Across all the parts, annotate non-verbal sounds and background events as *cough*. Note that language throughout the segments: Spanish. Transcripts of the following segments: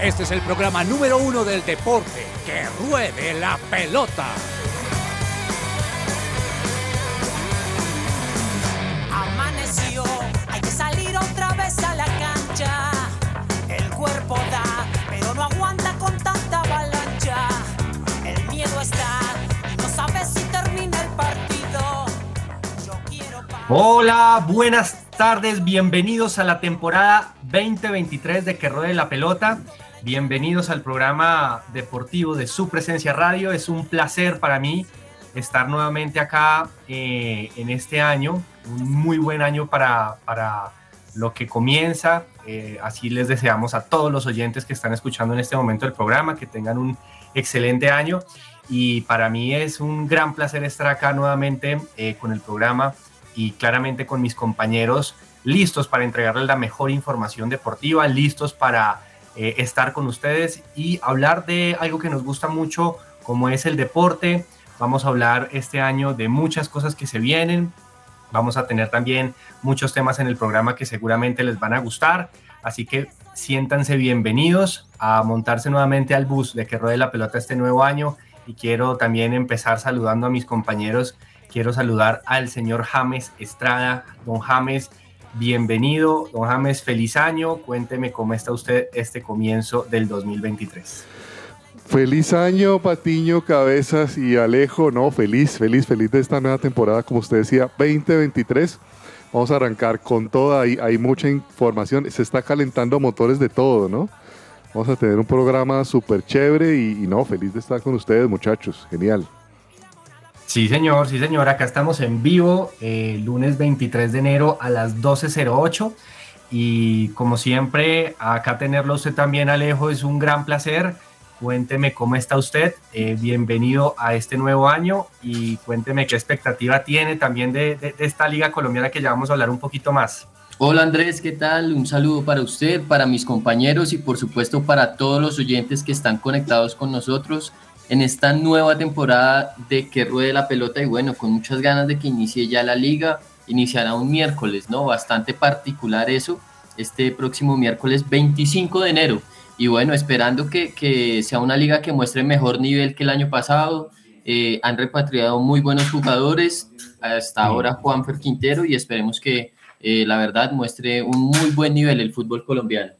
Este es el programa número uno del deporte. ¡Que ruede la pelota! Amaneció, hay que salir otra vez a la cancha. El cuerpo da, pero no aguanta con tanta avalancha. El miedo está, y no sabes si termina el partido. Yo quiero Hola, buenas tardes, bienvenidos a la temporada 2023 de Que Ruede la Pelota. Bienvenidos al programa deportivo de su presencia radio. Es un placer para mí estar nuevamente acá eh, en este año, un muy buen año para, para lo que comienza. Eh, así les deseamos a todos los oyentes que están escuchando en este momento el programa que tengan un excelente año. Y para mí es un gran placer estar acá nuevamente eh, con el programa y claramente con mis compañeros listos para entregarles la mejor información deportiva, listos para eh, estar con ustedes y hablar de algo que nos gusta mucho como es el deporte. Vamos a hablar este año de muchas cosas que se vienen. Vamos a tener también muchos temas en el programa que seguramente les van a gustar. Así que siéntanse bienvenidos a montarse nuevamente al bus de que ruede la pelota este nuevo año. Y quiero también empezar saludando a mis compañeros quiero saludar al señor James Estrada. Don James, bienvenido. Don James, feliz año. Cuénteme cómo está usted este comienzo del 2023. Feliz año, Patiño, Cabezas y Alejo. No, feliz, feliz, feliz de esta nueva temporada, como usted decía, 2023. Vamos a arrancar con toda, hay, hay mucha información, se está calentando motores de todo, ¿no? Vamos a tener un programa súper chévere y, y no, feliz de estar con ustedes, muchachos. Genial. Sí, señor, sí, señor. Acá estamos en vivo, eh, lunes 23 de enero a las 12.08. Y como siempre, acá tenerlo usted también, Alejo, es un gran placer. Cuénteme cómo está usted. Eh, bienvenido a este nuevo año y cuénteme qué expectativa tiene también de, de- de esta liga colombiana que ya vamos a hablar un poquito más. Hola Andrés, ¿qué tal? Un saludo para usted, para mis compañeros y por supuesto para todos los oyentes que están conectados con nosotros en esta nueva temporada de Que Ruede la Pelota y bueno, con muchas ganas de que inicie ya la liga, iniciará un miércoles, ¿no? Bastante particular eso, este próximo miércoles 25 de enero. Y bueno, esperando que, que sea una liga que muestre mejor nivel que el año pasado. Eh, han repatriado muy buenos jugadores, hasta ahora Juanfer Quintero y esperemos que eh, la verdad muestre un muy buen nivel el fútbol colombiano.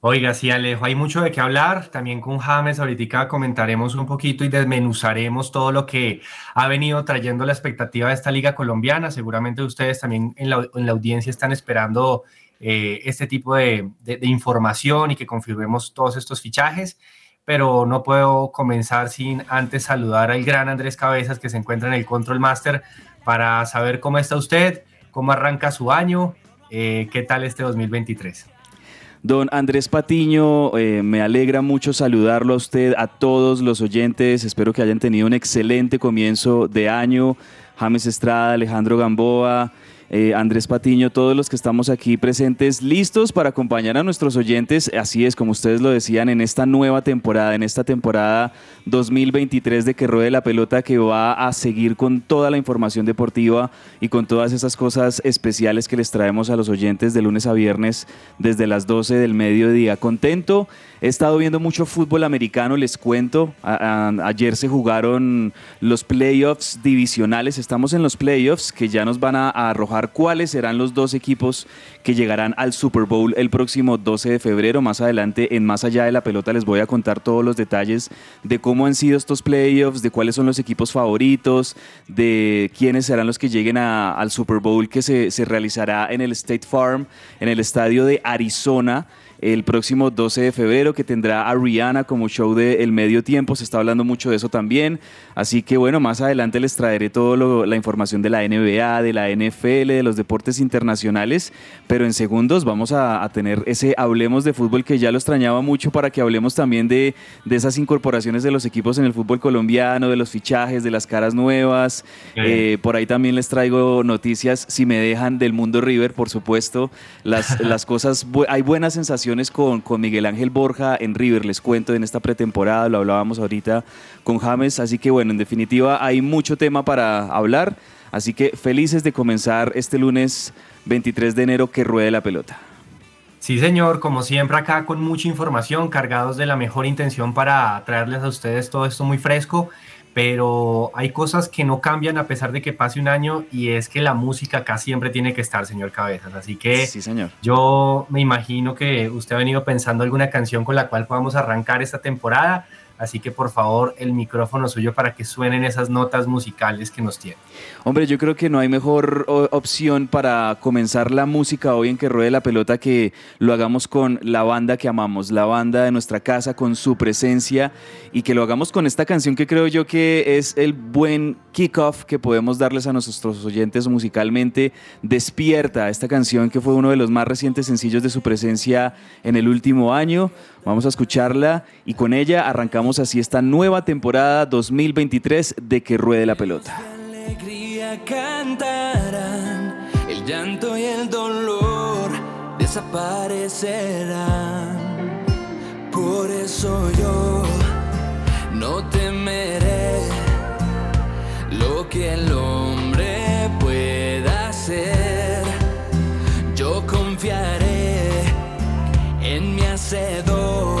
Oiga, sí, Alejo, hay mucho de qué hablar. También con James ahorita comentaremos un poquito y desmenuzaremos todo lo que ha venido trayendo la expectativa de esta liga colombiana. Seguramente ustedes también en la, en la audiencia están esperando eh, este tipo de información y que confirmemos todos estos fichajes. Pero no puedo comenzar sin antes saludar al gran Andrés Cabezas que se encuentra en el Control Master para saber cómo está usted, cómo arranca su año, eh, qué tal este 2023. Don Andrés Patiño, eh, me alegra mucho saludarlo a usted, a todos los oyentes. Espero que hayan tenido un excelente comienzo de año. James Estrada, Alejandro Gamboa, eh, Andrés Patiño, todos los que estamos aquí presentes, listos para acompañar a nuestros oyentes. Así es, como ustedes lo decían, en esta nueva temporada, en esta temporada 2023 de Que Ruede la Pelota, que va a seguir con toda la información deportiva y con todas esas cosas especiales que les traemos a los oyentes de lunes a viernes desde las 12 del mediodía. Contento, he estado viendo mucho fútbol americano, les cuento. Ayer se jugaron los playoffs divisionales, estamos en los playoffs que ya nos van a arrojar cuáles serán los dos equipos que llegarán al Super Bowl el próximo 12 de febrero. Más adelante, en Más Allá de la Pelota, les voy a contar todos los detalles de cómo han sido estos playoffs, de cuáles son los equipos favoritos, de quiénes serán los que lleguen a- al Super Bowl que se, se realizará en el State Farm, en el estadio de Arizona el próximo 12 de febrero que tendrá a Rihanna como show de El Medio Tiempo, se está hablando mucho de eso también, así que bueno, más adelante les traeré toda la información de la NBA, de la NFL, de los deportes internacionales, pero en segundos vamos a, a tener ese Hablemos de Fútbol que ya lo extrañaba mucho para que hablemos también de, de esas incorporaciones de los equipos en el fútbol colombiano, de los fichajes, de las caras nuevas, eh, por ahí también les traigo noticias, si me dejan, del mundo River, por supuesto, las, *laughs* las cosas, hay buenas sensaciones con, con Miguel Ángel Borja en River, les cuento en esta pretemporada, lo hablábamos ahorita con James, así que bueno, en definitiva hay mucho tema para hablar, así que felices de comenzar este lunes 23 de enero que ruede la pelota. Sí, señor, como siempre acá con mucha información, cargados de la mejor intención para traerles a ustedes todo esto muy fresco, pero hay cosas que no cambian a pesar de que pase un año y es que la música acá siempre tiene que estar, señor Cabezas. Así que Sí, señor. yo me imagino que usted ha venido pensando alguna canción con la cual podamos arrancar esta temporada, así que por favor el micrófono suyo para que suenen esas notas musicales que nos tiene. Hombre, yo creo que no hay mejor opción para comenzar la música hoy en que ruede la pelota que lo hagamos con la banda que amamos, la banda de nuestra casa, con su presencia y que lo hagamos con esta canción que creo yo que es el buen kickoff que podemos darles a nuestros oyentes musicalmente. Despierta, esta canción que fue uno de los más recientes sencillos de su presencia en el último año. Vamos a escucharla y con ella arrancamos así esta nueva temporada 2023 de Que Ruede la Pelota. alegría cantarán, el llanto y el dolor desaparecerán. Por eso yo no temeré lo que el hombre pueda hacer. Yo confiaré en mi hacedor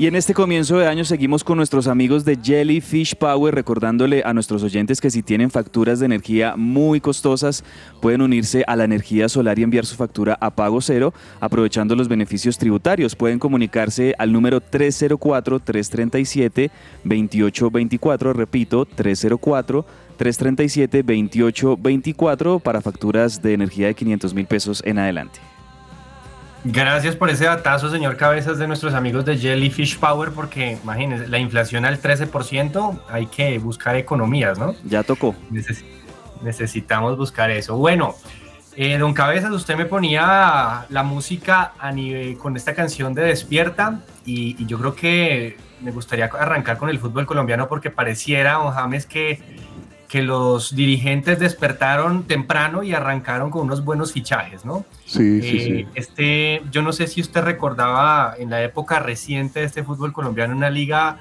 Y en este comienzo de año seguimos con nuestros amigos de Jellyfish Power, recordándole a nuestros oyentes que si tienen facturas de energía muy costosas, pueden unirse a la energía solar y enviar su factura a pago cero, aprovechando los beneficios tributarios. Pueden comunicarse al número 304-337-2824, repito, 304. 337-2824 para facturas de energía de 500 mil pesos en adelante. Gracias por ese datazo, señor Cabezas, de nuestros amigos de Jellyfish Power, porque imagínense, la inflación al 13%, hay que buscar economías, ¿no? Ya tocó. Neces- necesitamos buscar eso. Bueno, eh, don Cabezas, usted me ponía la música a nivel, con esta canción de Despierta y, y yo creo que me gustaría arrancar con el fútbol colombiano porque pareciera, don James, que, que los dirigentes despertaron temprano y arrancaron con unos buenos fichajes, ¿no? Sí, sí, Eh, sí. Este, yo no sé si usted recordaba en la época reciente de este fútbol colombiano una liga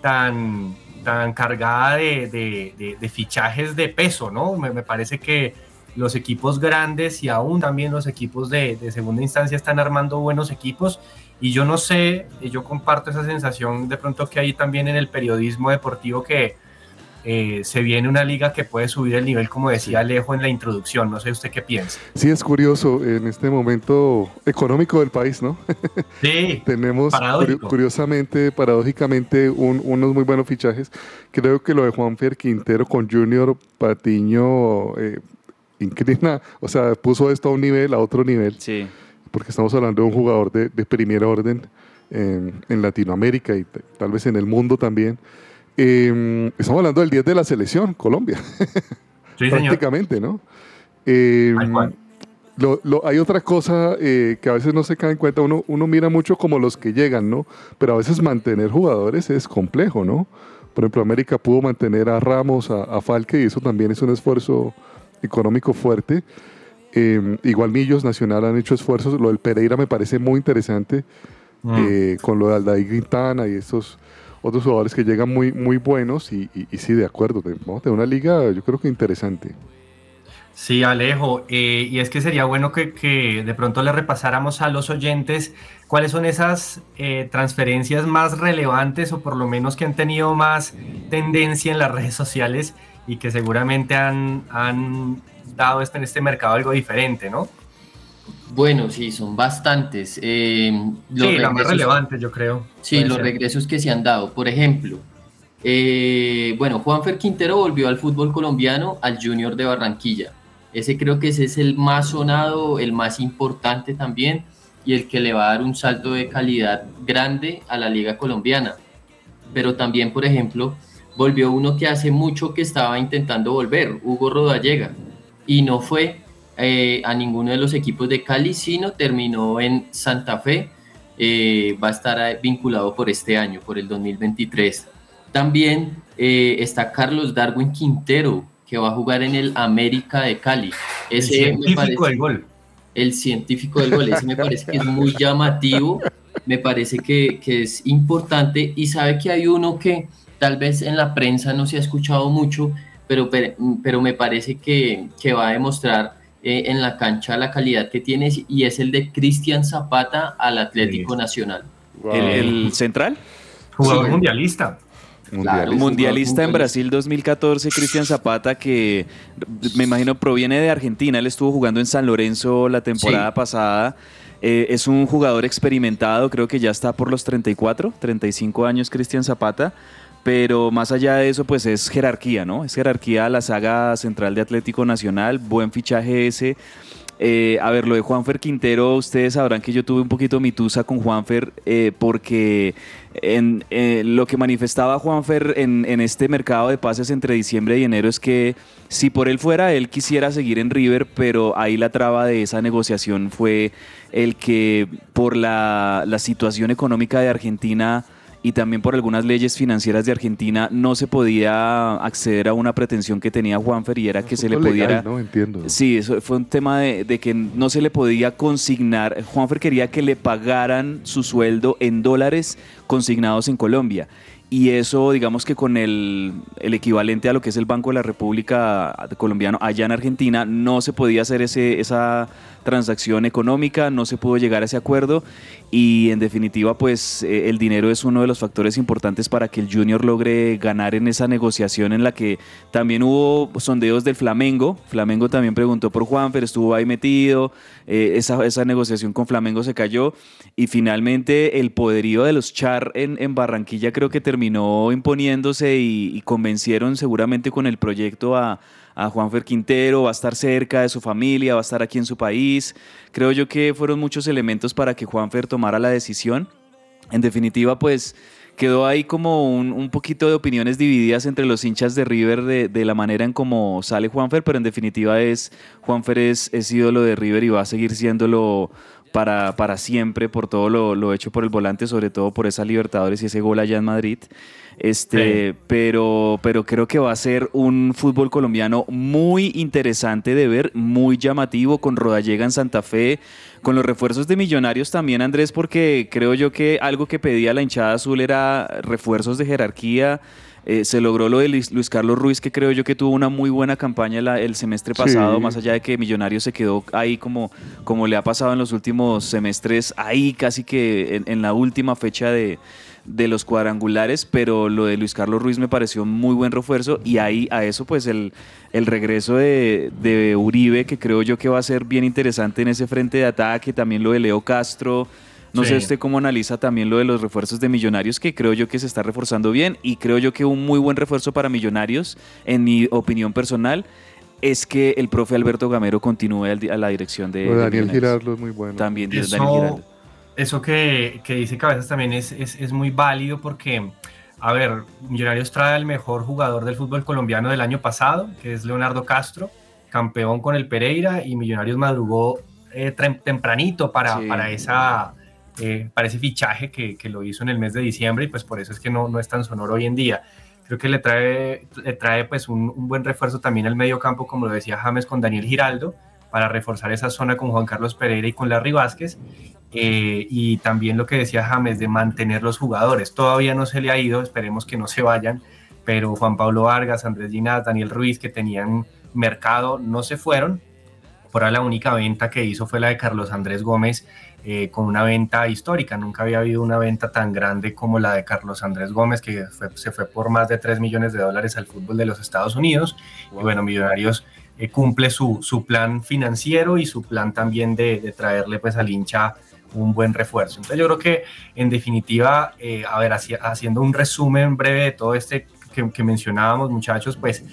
tan, tan cargada de, de- de- de fichajes de peso, ¿no? Me, me parece que los equipos grandes y aún también los equipos de, segunda instancia están armando buenos equipos y yo no sé, yo comparto esa sensación de pronto que hay también en el periodismo deportivo que eh, se viene una liga que puede subir el nivel, como decía Alejo en la introducción, no sé usted qué piensa. Sí, es curioso en este momento económico del país, ¿no? *laughs* Sí, Tenemos Paradójico. curi- curiosamente, paradójicamente, un- unos muy buenos fichajes. Creo que lo de Juanfer Quintero con Junior Patiño eh, inclina, o sea, puso esto a un nivel, a otro nivel, Sí. porque estamos hablando de un jugador de, de primer orden en, en Latinoamérica y tal vez en el mundo también. Eh, estamos hablando del 10 de la selección, Colombia, *laughs* sí, señor. prácticamente, ¿no? Eh, lo- lo- hay otra cosa eh, que a veces no se cae en cuenta, uno, uno mira mucho como los que llegan, ¿no? Pero a veces mantener jugadores es complejo, ¿no? Por ejemplo, América pudo mantener a Ramos, a, a Falque, y eso también es un esfuerzo económico fuerte. Eh, igual Millos Nacional han hecho esfuerzos, lo del Pereira me parece muy interesante, Mm. eh, con lo de Aldair Quintana y estos otros jugadores que llegan muy, muy buenos, y, sí, de acuerdo, tener una liga yo creo que interesante. Sí, Alejo, eh, y es que sería bueno que, que de pronto le repasáramos a los oyentes cuáles son esas eh, transferencias más relevantes o por lo menos que han tenido más tendencia en las redes sociales y que seguramente han, han dado este- en este mercado algo diferente, ¿no? Bueno, sí, son bastantes. Eh, los Sí, la más relevante, yo creo. Sí, los ser. regresos que se han dado. Por ejemplo, eh, bueno, Juanfer Quintero volvió al fútbol colombiano al Junior de Barranquilla. Ese creo que ese es el más sonado, el más importante también y el que le va a dar un salto de calidad grande a la liga colombiana. Pero también, por ejemplo, volvió uno que hace mucho que estaba intentando volver, Hugo Rodallega, y no fue eh, a ninguno de los equipos de Cali, sino terminó en Santa Fe. eh, va a estar eh, vinculado por este año, por el 2023. También eh, está Carlos Darwin Quintero, que va a jugar en el América de Cali. El Ese me científico parece- del gol. el científico del gol. Ese me parece que es muy llamativo, me parece que, que es importante y sabe que hay uno que tal vez en la prensa no se ha escuchado mucho, pero, pero, pero me parece que, que va a demostrar eh, en la cancha la calidad que tiene y es el de Cristian Zapata al Atlético Nacional. ¿El, el central? Jugador Sí. mundialista. Claro, Mundialista en Brasil 2014, Cristian Zapata, que me imagino proviene de Argentina. Él estuvo jugando en San Lorenzo la temporada Sí. pasada. Eh, es un jugador experimentado, creo que ya está por los 34, 35 años Cristian Zapata. Pero más allá de eso, pues es jerarquía, ¿no? Es jerarquía la saga central de Atlético Nacional. Buen fichaje ese. Eh, a ver, lo de Juanfer Quintero, ustedes sabrán que yo tuve un poquito mitusa con Juanfer eh, porque en, eh, lo que manifestaba Juanfer en, en este mercado de pases entre diciembre y enero es que si por él fuera, él quisiera seguir en River, pero ahí la traba de esa negociación fue el que por la, la situación económica de Argentina y también por algunas leyes financieras de Argentina no se podía acceder a una pretensión que tenía Juanfer y era que se le legal, pudiera... No entiendo. Sí, eso fue un tema de, de que no se le podía consignar. Juanfer quería que le pagaran su sueldo en dólares consignados en Colombia. Y eso, digamos que con el, el equivalente a lo que es el Banco de la República colombiano allá en Argentina, no se podía hacer ese, esa transacción económica, no se pudo llegar a ese acuerdo. Y en definitiva pues eh, el dinero es uno de los factores importantes para que el Junior logre ganar en esa negociación en la que también hubo sondeos del Flamengo, Flamengo también preguntó por Juanfer, estuvo ahí metido, eh, esa, esa negociación con Flamengo se cayó. Y finalmente el poderío de los Char en, en Barranquilla creo que terminó imponiéndose y, convencieron seguramente con el proyecto a, a Juanfer Quintero, va a estar cerca de su familia, va a estar aquí en su país. Creo yo que fueron muchos elementos para que Juanfer tomara la decisión. En definitiva, pues quedó ahí como un, un poquito de opiniones divididas entre los hinchas de River de, de la manera en cómo sale Juanfer, pero en definitiva es Juanfer es, es ídolo de River y va a seguir siéndolo para, para siempre por todo lo, lo hecho por el volante, sobre todo por esa Libertadores y ese gol allá en Madrid. Este, pero, pero creo que va a ser un fútbol colombiano muy interesante de ver, muy llamativo, con Rodallega en Santa Fe, con los refuerzos de Millonarios también, Andrés, porque creo yo que algo que pedía la hinchada azul era refuerzos de jerarquía. Eh, se logró lo de Luis, Carlos Ruiz, que creo yo que tuvo una muy buena campaña la- el semestre Sí. pasado, más allá de que Millonarios se quedó ahí como, como le ha pasado en los últimos semestres, ahí casi que en, en la última fecha de, de los cuadrangulares, pero lo de Luis Carlos Ruiz me pareció muy buen refuerzo y ahí a eso pues el, el regreso de, de Uribe, que creo yo que va a ser bien interesante en ese frente de ataque, también lo de Leo Castro. No sé usted cómo analiza también lo de los refuerzos de Millonarios, que creo yo que se está reforzando bien y creo yo que un muy buen refuerzo para Millonarios, en mi opinión personal, es que el profe Alberto Gamero continúe a la dirección de, Daniel. Girardo es muy bueno. También Daniel Eso, Giraldo. eso que, que dice Cabezas también es, es, es muy válido porque, a ver, Millonarios trae al mejor jugador del fútbol colombiano del año pasado, que es Leonardo Castro, campeón con el Pereira, y Millonarios madrugó eh, tempranito para, Sí. para, esa, eh, para ese fichaje que, lo hizo en el mes de diciembre, y pues por eso es que no, no es tan sonoro hoy en día. Creo que le trae, le trae pues un, un buen refuerzo también al medio campo, como lo decía James, con Daniel Giraldo, para reforzar esa zona con Juan Carlos Pereira y con Larry Vázquez. Eh, y también lo que decía James de mantener los jugadores. Todavía no se le ha ido, esperemos que no se vayan, pero Juan Pablo Vargas, Andrés Ginás, Daniel Ruiz, que tenían mercado no se fueron. Por ahora la única venta que hizo fue la de Carlos Andrés Gómez eh, con una venta histórica. Nunca había habido una venta tan grande como la de Carlos Andrés Gómez, que fue- se fue por más de 3 millones de dólares al fútbol de los Estados Unidos. Y bueno, Millonarios eh, cumple su, su plan financiero y su plan también de, de traerle pues al hincha un buen refuerzo. Entonces yo creo que en definitiva, eh, a ver, haci- haciendo un resumen breve de todo este que, que mencionábamos muchachos, pues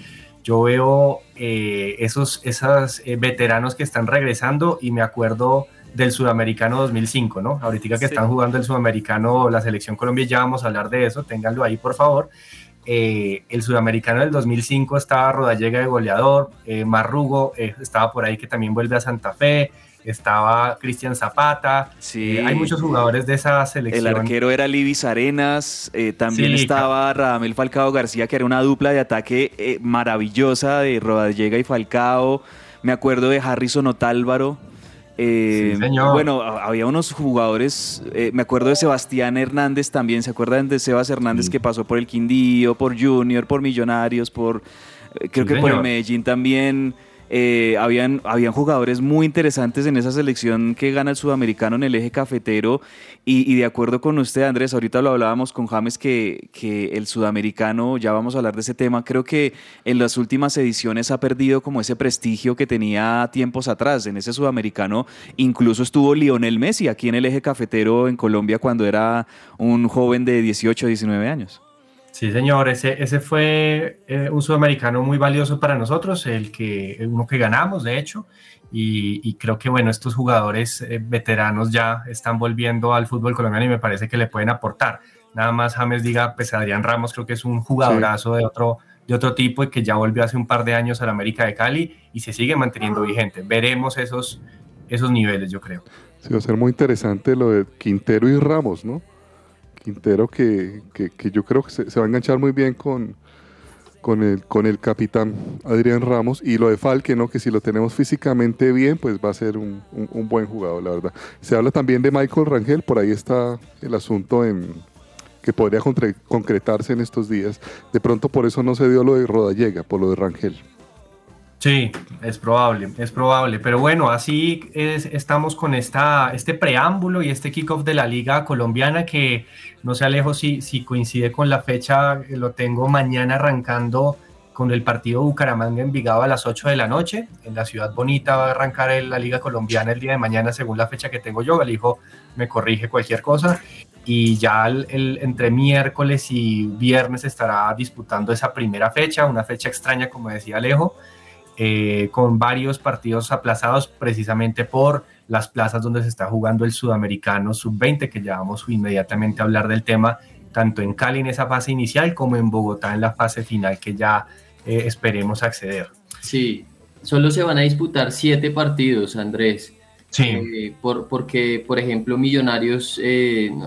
yo veo eh, esos, esos eh, veteranos que están regresando y me acuerdo del Sudamericano 2005, ¿no? Ahorita que Sí. están jugando el Sudamericano, la selección Colombia, ya vamos a hablar de eso, ténganlo ahí por favor. Eh, el Sudamericano del 2005 estaba Rodallega de goleador, eh, Marrugo eh, estaba por ahí que también vuelve a Santa Fe, estaba Cristian Zapata, Sí. hay muchos jugadores de esa El selección. arquero era Libis Arenas, también Sí, estaba Radamel Falcao García, que era una dupla de ataque maravillosa de Rodallega y Falcao. Me acuerdo de Harrison Otálvaro. Eh, Sí, señor. Bueno, había unos jugadores, eh, me acuerdo de Sebastián Hernández también, ¿se acuerdan de Sebas Hernández Sí. que pasó por el Quindío, por Junior, por Millonarios, por eh, creo Sí, que por el. Medellín también? Eh, habían, habían jugadores muy interesantes en esa selección que gana el sudamericano en el eje cafetero y, y de acuerdo con usted Andrés, ahorita lo hablábamos con James que, que el sudamericano, ya vamos a hablar de ese tema, creo que en las últimas ediciones ha perdido como ese prestigio que tenía tiempos atrás. En ese sudamericano incluso estuvo Lionel Messi aquí en el eje cafetero en Colombia cuando era un joven de 18, 19 años. Sí, señor, ese, ese fue eh, un sudamericano muy valioso para nosotros, el que uno que ganamos, de hecho, y, y creo que bueno, estos jugadores eh, veteranos ya están volviendo al fútbol colombiano y me parece que le pueden aportar. Nada más James diga, pues Adrián Ramos creo que es un jugadorazo de otro de otro tipo y que ya volvió hace un par de años al América de Cali y se sigue manteniendo vigente. Veremos esos, esos niveles, yo creo. Sí, va a ser muy interesante lo de Quintero y Ramos, ¿no? Quintero que, que- yo creo que se, va a enganchar muy bien con, con, el, con el capitán Adrián Ramos y lo de Falque, ¿no? Que si lo tenemos físicamente bien, pues va a ser un, un- buen jugador, la verdad. Se habla también de Michael Rangel, por ahí está el asunto en que podría concretarse en estos días. De pronto por eso no se dio lo de Rodallega, por lo de Rangel. Sí, es probable, es probable. Pero bueno, así es, estamos con esta, este preámbulo y este kickoff de la Liga Colombiana que no sé, Alejo, si, si coincide con la fecha, eh, lo tengo mañana arrancando con el partido Bucaramanga Envigado a las 8 de la noche. En la ciudad bonita va a arrancar la Liga Colombiana el día de mañana según la fecha que tengo yo. El hijo me corrige cualquier cosa. Y ya el- el- entre miércoles y viernes estará disputando esa primera fecha, una fecha extraña, como decía Alejo eh, con varios partidos aplazados precisamente por las plazas donde se está jugando el sudamericano sub-20, que ya vamos inmediatamente a hablar del tema, tanto en Cali en esa fase inicial como en Bogotá en la fase final que ya eh, esperemos acceder. Sí, solo se van a disputar siete partidos, Andrés. Sí, Eh, por, porque, por ejemplo, Millonarios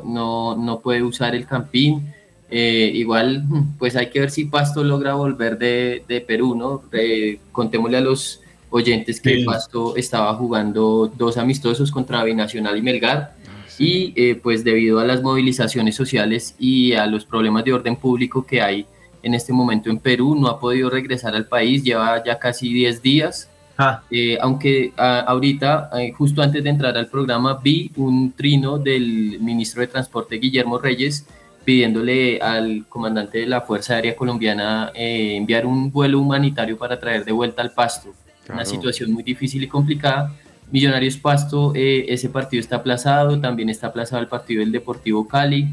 no, no puede usar el Campín. Eh, igual, pues hay que ver si Pasto logra volver de, de Perú, ¿no? Eh, contémosle a los oyentes que Sí. Pasto estaba jugando dos amistosos contra Binacional y Melgar. Y eh, pues debido a las movilizaciones sociales y a los problemas de orden público que hay en este momento en Perú, no ha podido regresar al país, lleva ya casi 10 días. Ah, Eh, aunque a- ahorita, eh, justo antes de entrar al programa, vi un trino del ministro de Transporte Guillermo Reyes pidiéndole al comandante de la Fuerza Aérea Colombiana eh, enviar un vuelo humanitario para traer de vuelta al Pasto. Una Claro. situación muy difícil y complicada. Millonarios Pasto, eh, ese partido está aplazado, también está aplazado el partido del Deportivo Cali.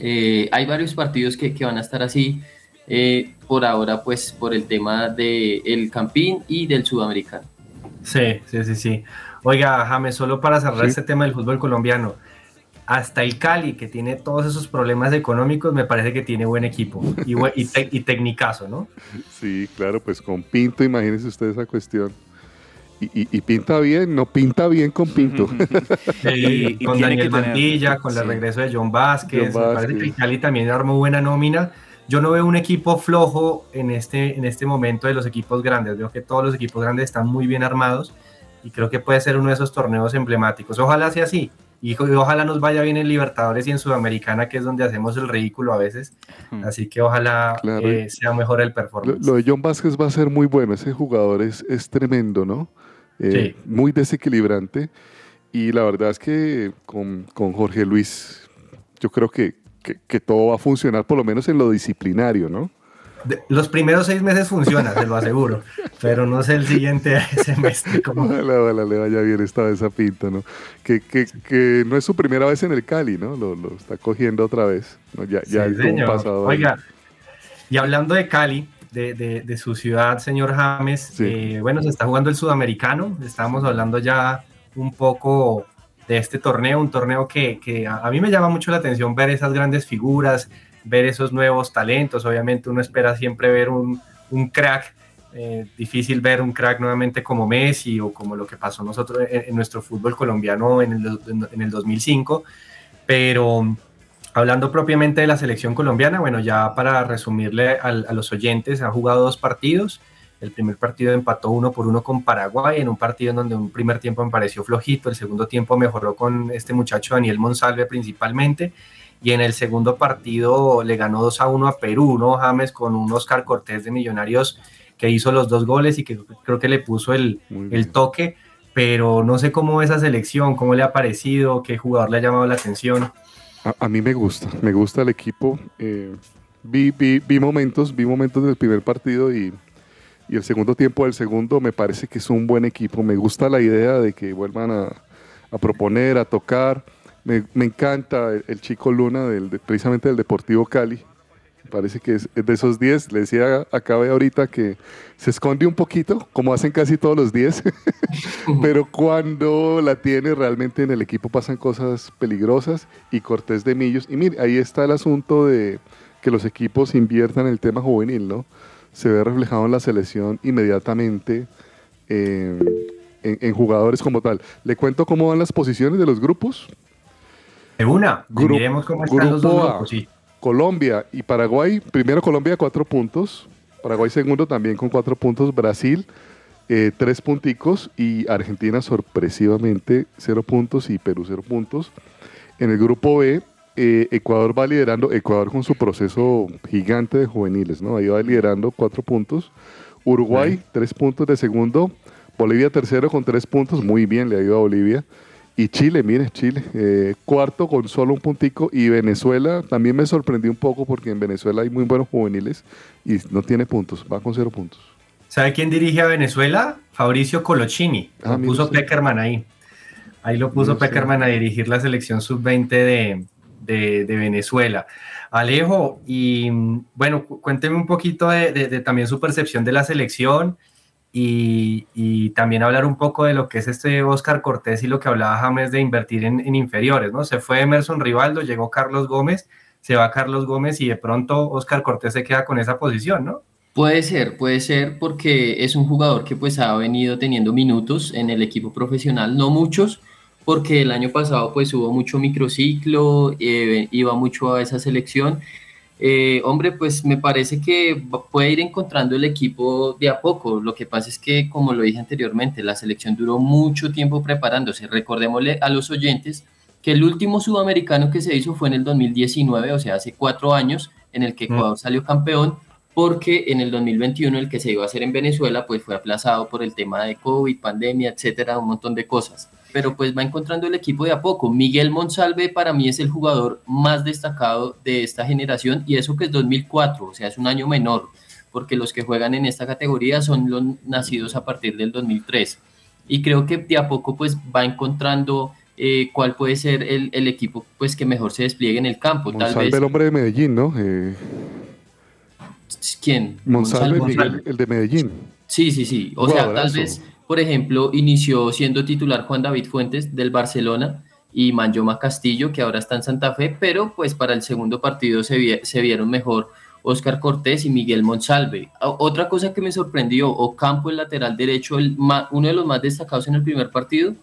Eh, hay varios partidos que, que van a estar así. eh, por ahora, pues por el tema del el Campín y del Sudamericano. sí, sí, sí, sí. Oiga, James, solo para cerrar Sí. este tema del fútbol colombiano, hasta el Cali, que tiene todos esos problemas económicos, me parece que tiene buen equipo y, buen- y, te- y tecnicazo, ¿no? Sí, claro, pues con Pinto, imagínese usted esa cuestión. Y, y- y pinta bien, no pinta bien con Pinto. *laughs* Sí, Y- con Daniel tener- Mantilla, con el sí. regreso de John Vázquez. John Me parece Vázquez. que el Cali también armó buena nómina. Yo no veo un equipo flojo en este, en este momento de los equipos grandes. Veo que todos los equipos grandes están muy bien armados y creo que puede ser uno de esos torneos emblemáticos. Ojalá sea así. Y, y ojalá nos vaya bien en Libertadores y en Sudamericana, que es donde hacemos el ridículo a veces. Así que ojalá Claro. eh, sea mejor el Lo, performance. lo de John Vázquez va a ser muy bueno. Ese jugador es, es tremendo, ¿no? Eh, Sí. Muy desequilibrante. Y la verdad es que con, con Jorge Luis, yo creo que, que- que todo va a funcionar, por lo menos en lo disciplinario, ¿no? De- los primeros seis meses funciona, se lo aseguro, pero no sé el siguiente *laughs* semestre cómo. Ojalá, ojalá le vaya bien esta vez a Pinto, ¿no? Que, que, que no es su primera vez en el Cali, ¿no? Lo, lo está cogiendo otra vez. ¿no? Ya, ya Sí, como señor. pasado. Oiga, y hablando de Cali, de, de- de su ciudad, señor James, Sí. eh, bueno, se está jugando el sudamericano, estábamos hablando ya un poco de este torneo, un torneo que, que a, a mí me llama mucho la atención ver esas grandes figuras, ver esos nuevos talentos, obviamente uno espera siempre ver un, crack, eh, difícil ver un crack nuevamente como Messi o como lo que pasó nosotros en, nuestro fútbol colombiano en el, en el 2005, pero hablando propiamente de la selección colombiana, bueno, ya para resumirle a, los oyentes, ha jugado dos partidos. El primer partido empató uno por uno con Paraguay, en un partido en donde un primer tiempo me pareció flojito, el segundo tiempo mejoró con este muchacho Daniel Monsalve principalmente, y en el segundo partido le ganó 2 a 1 a Perú, ¿no? James con un Oscar Cortés de Millonarios que hizo los dos goles y que creo que le puso el, toque, pero no sé cómo esa selección, cómo le ha parecido, qué jugador le ha llamado la atención. A, a mí me gusta, me gusta el equipo. eh, vi, vi, vi momentos, vi momentos del primer partido y, y el segundo tiempo del segundo me parece que es un buen equipo. Me gusta la idea de que vuelvan a, a proponer, a tocar. Me, encanta el, chico Luna, del, de- precisamente del Deportivo Cali. Parece que es, de esos 10. Le decía acabé ahorita que se esconde un poquito, como hacen casi todos los 10. *laughs* Pero cuando la tiene realmente en el equipo pasan cosas peligrosas y Cortés de Millos. Y mire, ahí está el asunto de que los equipos inviertan en el tema juvenil, ¿no? Se ve reflejado en la selección inmediatamente eh, en jugadores como tal. Le cuento cómo van las posiciones de los grupos. De una, Gru- miremos cómo están los dos grupos. Sí. Colombia y Paraguay. Primero Colombia cuatro puntos. Paraguay segundo también con cuatro puntos. Brasil eh, tres punticos y Argentina sorpresivamente cero puntos y Perú cero puntos. En el grupo B, eh, Ecuador va liderando, Ecuador con su proceso gigante de juveniles, ¿no? Ahí va liderando cuatro puntos. Uruguay, tres puntos de segundo. Bolivia tercero con tres puntos, muy bien, le ha ido a Bolivia. Y Chile, mire, Chile, eh, cuarto con solo un puntico. Y Venezuela también me sorprendió un poco porque en Venezuela hay muy buenos juveniles y no tiene puntos, va con cero puntos. ¿Sabe quién dirige a Venezuela? Fabricio Colochini. Ah, lo puso usted. Peckerman ahí. Ahí lo puso usted. Peckerman a dirigir la selección sub-20 de, de- de Venezuela. Alejo, y mm, bueno, cu- cuénteme un poquito de también su percepción de la selección y, también hablar un poco de lo que es este Oscar Cortés y lo que hablaba James de invertir en, en inferiores, ¿no? Se fue Emerson Rivaldo, llegó Carlos Gómez, se va Carlos Gómez y de pronto Oscar Cortés se queda con esa posición, ¿no? Puede ser, puede ser porque es un jugador que pues ha venido teniendo minutos en el equipo profesional, no muchos, porque el año pasado pues hubo mucho microciclo, eh, iba mucho a esa selección. Eh, hombre, pues me parece que puede ir encontrando el equipo de a poco. Lo que pasa es que, como lo dije anteriormente, la selección duró mucho tiempo preparándose. Recordémosle a los oyentes que el último sudamericano que se hizo fue en el 2019, o sea, hace cuatro años, en el que Mm. Ecuador salió campeón, porque en el 2021 el que se iba a hacer en Venezuela, pues fue aplazado por el tema de COVID, pandemia, etcétera, un montón de cosas. Pero pues va encontrando el equipo de a poco. Miguel Monsalve para mí es el jugador más destacado de esta generación y eso que es 2004, o sea, es un año menor, porque los que juegan en esta categoría son los nacidos a partir del 2003. Y creo que de a poco pues va encontrando eh, cuál puede ser el, el equipo pues que mejor se despliegue en el campo. Tal Monsalve, vez, el hombre de Medellín, ¿no? Eh, ¿quién? Monsalve, Monsalve. Miguel, el de Medellín. Sí, sí, sí. O sea, tal vez, por ejemplo, inició siendo titular Juan David Fuentes del Barcelona y Manjoma Castillo, que ahora está en Santa Fe, pero pues para el segundo partido se, vi- se vieron mejor Oscar Cortés y Miguel Monsalve. Otra cosa que me sorprendió, Ocampo, el lateral derecho, el uno de los más destacados en el primer partido,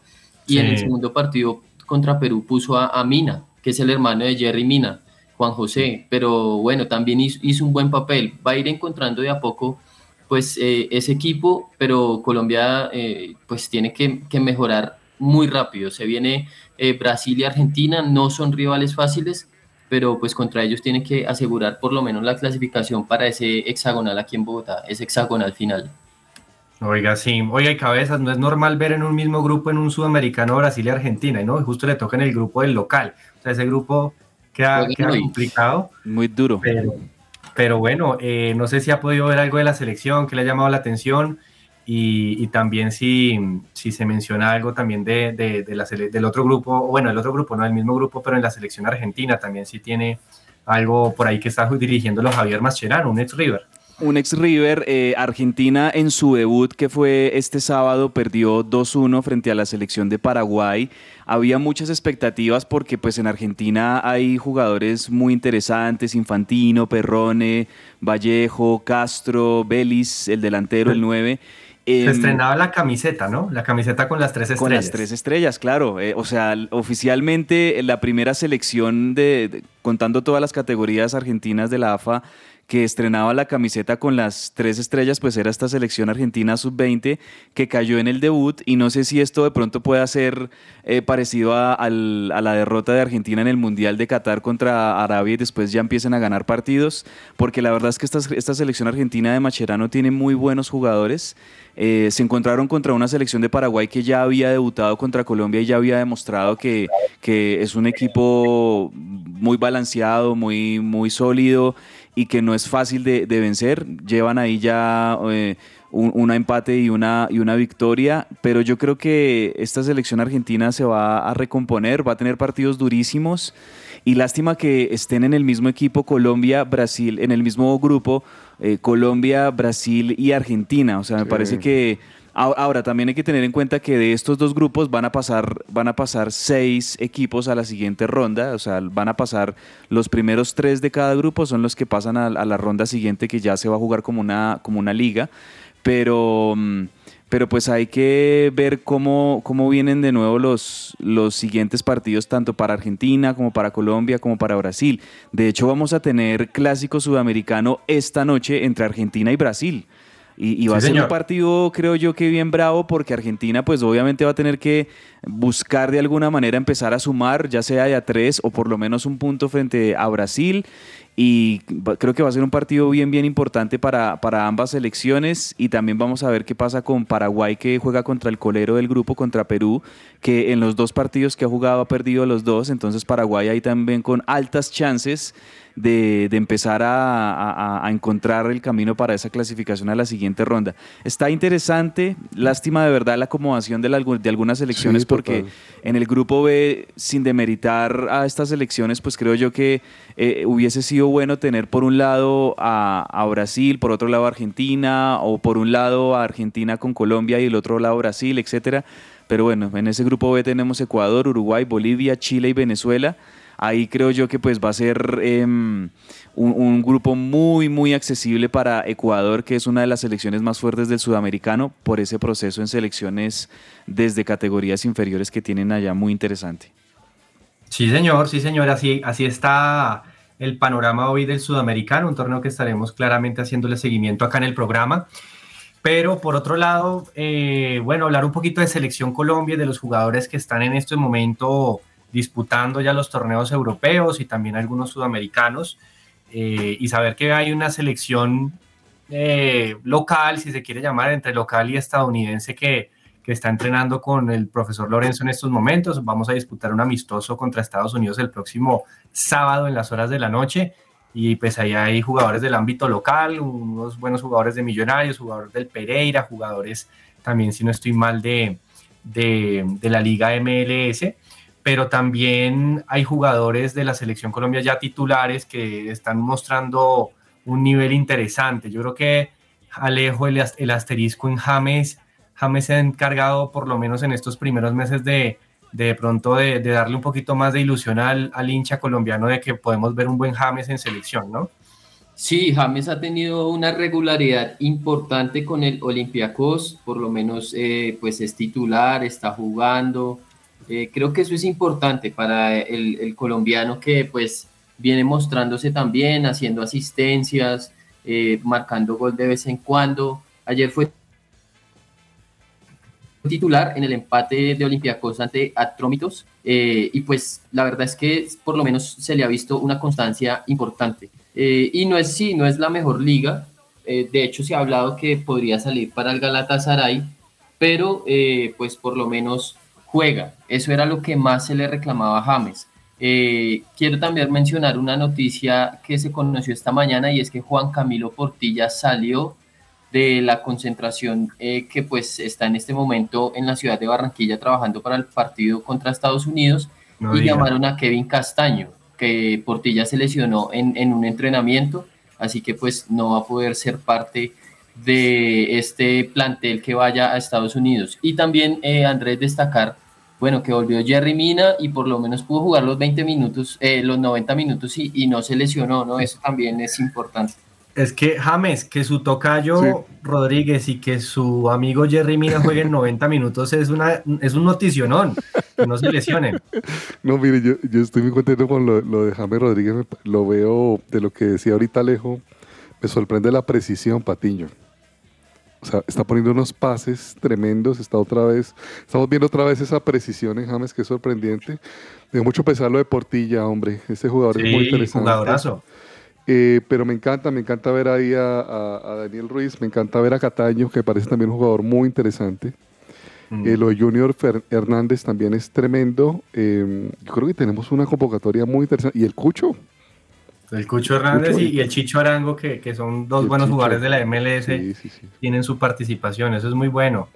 y en el segundo partido contra Perú puso a, a Mina, que es el hermano de Jerry Mina, Juan José, pero bueno, también hizo, hizo un buen papel. Va a ir encontrando de a poco pues eh, ese equipo, pero Colombia eh, pues tiene que, que mejorar muy rápido. Se viene eh, Brasil y Argentina, no son rivales fáciles, pero pues contra ellos tienen que asegurar por lo menos la clasificación para ese hexagonal aquí en Bogotá, ese hexagonal final. Oiga, sí, oiga, y cabezas, no es normal ver en un mismo grupo en un sudamericano Brasil y Argentina, ¿no? Y justo le toca en el grupo del local. O sea, ese grupo queda, queda complicado. Muy duro. Pero, pero bueno, eh, no sé si ha podido ver algo de la selección que le ha llamado la atención y, y también si, si se menciona algo también de, de- de la del otro grupo, bueno, el otro grupo, no del mismo grupo, pero en la selección argentina también si tiene algo por ahí que está dirigiéndolo Javier Mascherano, un ex River. Un ex River, eh, Argentina en su debut que fue este sábado perdió 2-1 frente a la selección de Paraguay. Había muchas expectativas porque pues en Argentina hay jugadores muy interesantes, Infantino, Perrone, Vallejo, Castro, Vélez, el delantero, el 9. Se Em, estrenaba la camiseta, ¿no? La camiseta con las tres estrellas. con las tres estrellas, claro. Eh, o sea, oficialmente la primera selección de, de- contando todas las categorías argentinas de la AFA que estrenaba la camiseta con las tres estrellas, pues era esta selección argentina sub-20 que cayó en el debut. Y no sé si esto de pronto pueda ser eh, parecido a, la derrota de Argentina en el Mundial de Qatar contra Arabia y después ya empiecen a ganar partidos, porque la verdad es que esta, esta selección argentina de Macherano tiene muy buenos jugadores. Eh, se encontraron contra una selección de Paraguay que ya había debutado contra Colombia y ya había demostrado que, que es un equipo muy balanceado, muy, muy sólido y que no es fácil de, de vencer. Llevan ahí ya eh, un, una empate y una, y una victoria, pero yo creo que esta selección argentina se va a recomponer, va a tener partidos durísimos y lástima que estén en el mismo equipo Colombia, Brasil, en el mismo grupo eh, Colombia, Brasil y Argentina. O sea, me Sí. parece que ahora también hay que tener en cuenta que de estos dos grupos van a pasar van a pasar seis equipos a la siguiente ronda. O sea, van a pasar los primeros tres de cada grupo son los que pasan a, a la ronda siguiente que ya se va a jugar como una como una liga. Pero mm, pero pues hay que ver cómo, cómo vienen de nuevo los, los siguientes partidos, tanto para Argentina como para Colombia como para Brasil. De hecho, vamos a tener clásico sudamericano esta noche entre Argentina y Brasil. Y, y va Sí, a ser señor. un partido, creo yo, que bien bravo, porque Argentina, pues obviamente va a tener que buscar de alguna manera empezar a sumar, ya sea de a tres o por lo menos un punto frente a Brasil. Y creo que va a ser un partido bien, bien importante para, para ambas selecciones. Y también vamos a ver qué pasa con Paraguay, que juega contra el colero del grupo, contra Perú, que en los dos partidos que ha jugado ha perdido los dos. Entonces Paraguay ahí también con altas chances de, de empezar a, a- a encontrar el camino para esa clasificación a la siguiente ronda. Está interesante, lástima de verdad la acomodación de, la- de algunas selecciones Sí, porque total. en el grupo B, sin demeritar a estas elecciones, pues creo yo que eh, hubiese sido bueno tener por un lado a, a Brasil, por otro lado a Argentina, o por un lado a Argentina con Colombia y el otro lado Brasil, etcétera. Pero bueno, en ese grupo B tenemos Ecuador, Uruguay, Bolivia, Chile y Venezuela. Ahí creo yo que pues va a ser em, un, grupo muy, muy accesible para Ecuador, que es una de las selecciones más fuertes del sudamericano, por ese proceso en selecciones desde categorías inferiores que tienen allá muy interesante. Sí, señor, sí, señor, así, así está el panorama hoy del sudamericano, un torneo que estaremos claramente haciéndole seguimiento acá en el programa. Pero por otro lado, eh, bueno, hablar un poquito de selección Colombia y de los jugadores que están en este momento disputando ya los torneos europeos y también algunos sudamericanos, eh, y saber que hay una selección eh, local, si se quiere llamar, entre local y estadounidense que, que está entrenando con el profesor Lorenzo en estos momentos. Vamos a disputar un amistoso contra Estados Unidos el próximo sábado en las horas de la noche. Y pues ahí hay jugadores del ámbito local, unos buenos jugadores de Millonarios, jugadores del Pereira, jugadores también, si no estoy mal, de, de, de la Liga MLS. Pero también hay jugadores de la Selección Colombia ya titulares que están mostrando un nivel interesante. Yo creo que Alejo, el, el asterisco en James, James se ha encargado por lo menos en estos primeros meses de de pronto de, de, darle un poquito más de ilusión al, al, hincha colombiano de que podemos ver un buen James en selección, ¿no? Sí, James ha tenido una regularidad importante con el Olympiacos, por lo menos eh, pues es titular, está jugando. Eh, creo que eso es importante para el, el, colombiano que pues viene mostrándose también, haciendo asistencias, eh, marcando gol de vez en cuando. Ayer fue titular en el empate de Olympiacos ante Atrómitos eh, y pues la verdad es que por lo menos se le ha visto una constancia importante. Eh, y no es, sí, no es la mejor liga, eh, de hecho se ha hablado que podría salir para el Galatasaray, pero eh, pues por lo menos juega. Eso era lo que más se le reclamaba a James. Eh, quiero también mencionar una noticia que se conoció esta mañana y es que Juan Camilo Portilla salió de la concentración eh, que pues está en este momento en la ciudad de Barranquilla trabajando para el partido contra Estados Unidos No y diga. llamaron a Kevin Castaño, que Portilla se lesionó en, en un entrenamiento, así que pues no va a poder ser parte de este plantel que vaya a Estados Unidos. Y también, eh, Andrés, destacar, bueno, que volvió Jerry Mina y por lo menos pudo jugar los 20 minutos, eh, los 90 minutos y, y no se lesionó, ¿no? Eso también es importante. Es que James, que su tocayo Sí. Rodríguez y que su amigo Jerry Mina jueguen 90 minutos es, una, es un noticionón. Que no se lesionen. No, mire, yo, yo estoy muy contento con lo, lo de James Rodríguez. Lo veo de lo que decía ahorita Alejo. Me sorprende la precisión, Patiño. O sea, está poniendo unos pases tremendos. Está otra vez, estamos viendo otra vez esa precisión en James que es sorprendente. Me mucho pesar lo de Portilla, hombre. Ese jugador es muy interesante. jugadorazo. Eh, pero me encanta, me encanta ver ahí a, a- a Daniel Ruiz, me encanta ver a Cataño, que parece también un jugador muy interesante. Mm. Eh, lo de Junior Fer- Hernández también es tremendo. Eh, yo creo que tenemos una convocatoria muy interesante. Y el Cucho, El Cucho Hernández Cucho. y, y el Chicho Arango, que, que son dos buenos Chicho. jugadores de la MLS, sí, sí, sí. tienen su participación. Eso es muy bueno.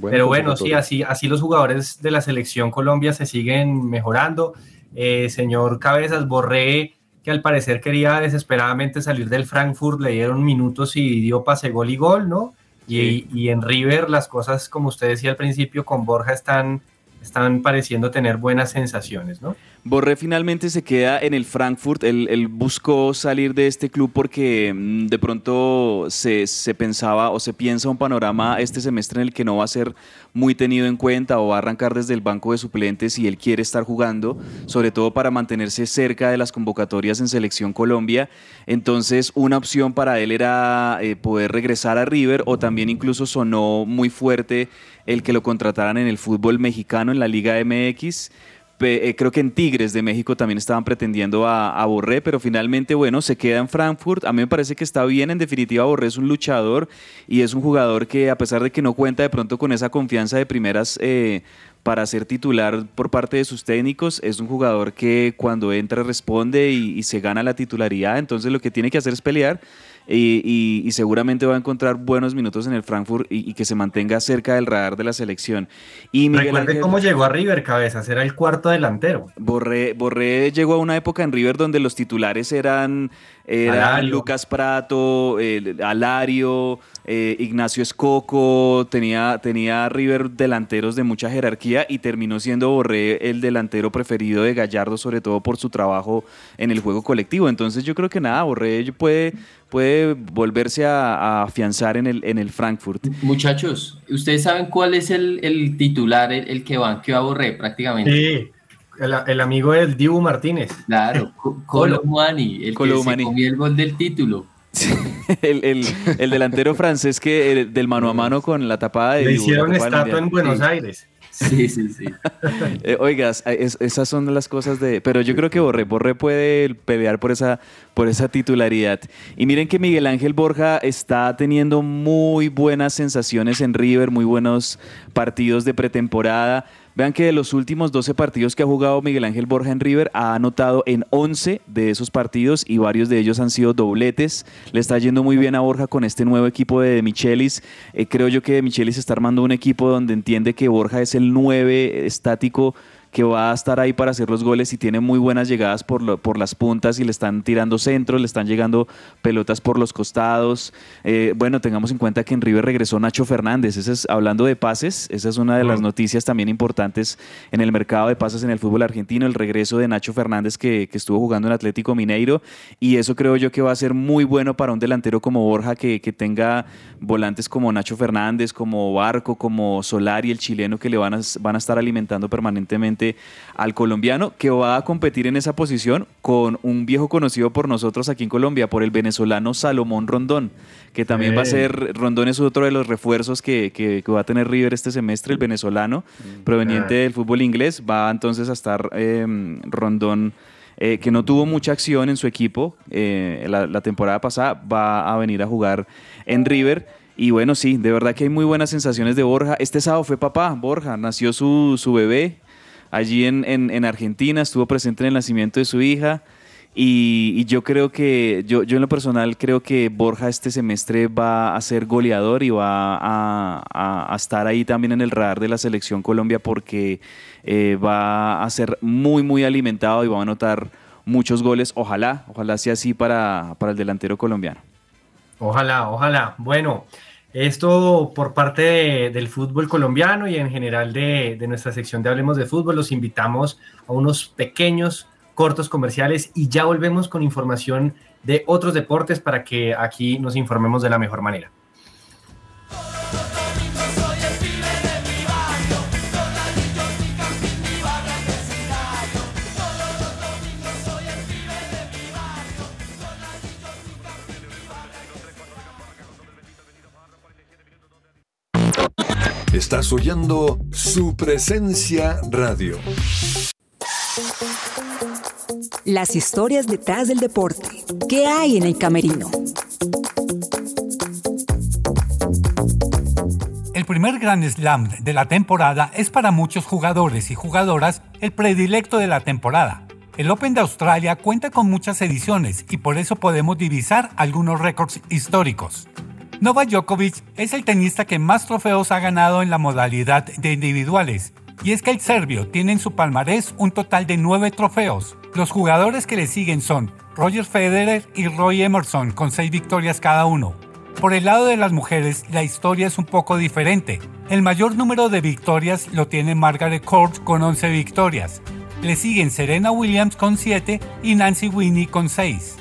Pero bueno, sí, así, así los jugadores de la selección Colombia se siguen mejorando. Eh, señor Cabezas, Borré, que al parecer quería desesperadamente salir del Frankfurt, le dieron minutos y dio pase gol y gol, ¿no? Y, y en River las cosas, como usted decía al principio, con Borja están, están pareciendo tener buenas sensaciones, ¿no? Borré finalmente se queda en el Frankfurt. Él, buscó salir de este club porque mm, de pronto se, se pensaba o se piensa un panorama este semestre en el que no va a ser muy tenido en cuenta o va a arrancar desde el banco de suplentes y él quiere estar jugando, sobre todo para mantenerse cerca de las convocatorias en Selección Colombia. Entonces, una opción para él era eh, poder regresar a River o también incluso sonó muy fuerte el que lo contrataran en el fútbol mexicano, en la Liga MX. Eh, creo que en Tigres de México también estaban pretendiendo a, a Borré, pero finalmente, bueno, se queda en Frankfurt. A mí me parece que está bien, en definitiva, Borré es un luchador y es un jugador que, a pesar de que no cuenta de pronto con esa confianza de primeras eh, para ser titular por parte de sus técnicos, es un jugador que cuando entra responde y se gana la titularidad. Entonces, lo que tiene que hacer es pelear. Y, y- y seguramente va a encontrar buenos minutos en el Frankfurt y, y que se mantenga cerca del radar de la selección. Y Miguel Recuerde Ángel- cómo llegó a River, Cabezas, era el cuarto delantero. Borré, Borré llegó a una época en River donde los titulares eran, eran Alario. Lucas Prato, eh, Alario, eh, Ignacio Escoco, tenía, tenía River delanteros de mucha jerarquía y terminó siendo Borré el delantero preferido de Gallardo, sobre todo por su trabajo en el juego colectivo. Entonces yo creo que nada, Borré puede, puede volverse a, a afianzar en el, en el Frankfurt. Muchachos, ¿ustedes saben cuál es el, el titular, el, el que banqueó a Borré prácticamente? Sí, el, el amigo del Dibu Martínez. Claro, Co- *laughs* Colo Muani, el Colo que se comió el gol del título. *laughs* el, el- el delantero francés que el- del mano a mano con la tapada de Le Dibu, hicieron estatua en. Buenos Sí. Aires. Sí, sí, sí. *laughs* Eh, oigas, eh, es- esas son las cosas de. Pero yo creo que Borré, Borré puede pelear por esa, por esa titularidad. Y miren que Miguel Ángel Borja está teniendo muy buenas sensaciones en River, muy buenos partidos de pretemporada. Vean que de los últimos 12 partidos que ha jugado Miguel Ángel Borja en River, ha anotado en 11 de esos partidos y varios de ellos han sido dobletes. Le está yendo muy bien a Borja con este nuevo equipo de, De Michelis. Eh, creo yo que De Michelis está armando un equipo donde entiende que Borja es el 9 estático que va a estar ahí para hacer los goles y tiene muy buenas llegadas por, lo- por las puntas y le están tirando centros, le están llegando pelotas por los costados. Eh, bueno, tengamos en cuenta que en River regresó Nacho Fernández. Esa es, hablando de pases, esa es una de las noticias también importantes en el mercado de pases en el fútbol argentino, el regreso de Nacho Fernández que, que estuvo jugando en Atlético Mineiro y eso creo yo que va a ser muy bueno para un delantero como Borja que, que tenga volantes como Nacho Fernández, como Barco, como Solari, el chileno que le van a, van a estar alimentando permanentemente frente al colombiano que va a competir en esa posición con un viejo conocido por nosotros aquí en Colombia, por el venezolano Salomón Rondón, que también va a ser, Rondón es otro de los refuerzos que, que- que va a tener River este semestre, el venezolano, proveniente Ah. del fútbol inglés, va entonces a estar eh, Rondón. eh, que no tuvo mucha acción en su equipo eh, la, la temporada pasada, va a venir a jugar en River. Y bueno, sí, de verdad que hay muy buenas sensaciones de Borja. Este sábado fue papá, Borja, nació su, su bebé allí en, en- en Argentina, estuvo presente en el nacimiento de su hija. Y, yo creo que, yo, yo en lo personal creo que Borja este semestre va a ser goleador y va a estar ahí también en el radar de la selección Colombia porque eh, va a ser muy, muy alimentado y va a anotar muchos goles. Ojalá, ojalá sea así para, para el delantero colombiano. Ojalá, ojalá. Bueno, esto por parte de- del fútbol colombiano y en general de, de nuestra sección de Hablemos de Fútbol, los invitamos a unos pequeños cortos comerciales y ya volvemos con información de otros deportes para que aquí nos informemos de la mejor manera. Estás oyendo su presencia radio. Las historias detrás del deporte. ¿Qué hay en el camerino? El primer Grand Slam de la temporada es para muchos jugadores y jugadoras el predilecto de la temporada. El Open de Australia cuenta con muchas ediciones y por eso podemos divisar algunos récords históricos. Novak Djokovic es el tenista que más trofeos ha ganado en la modalidad de individuales, y es que el serbio tiene en su palmarés un total de nueve trofeos. Los jugadores que le siguen son Roger Federer y Roy Emerson con seis victorias cada uno. Por el lado de las mujeres, la historia es un poco diferente. El mayor número de victorias lo tiene Margaret Court con 11 victorias. Le siguen Serena Williams con 7 y Nancy Winnie con 6.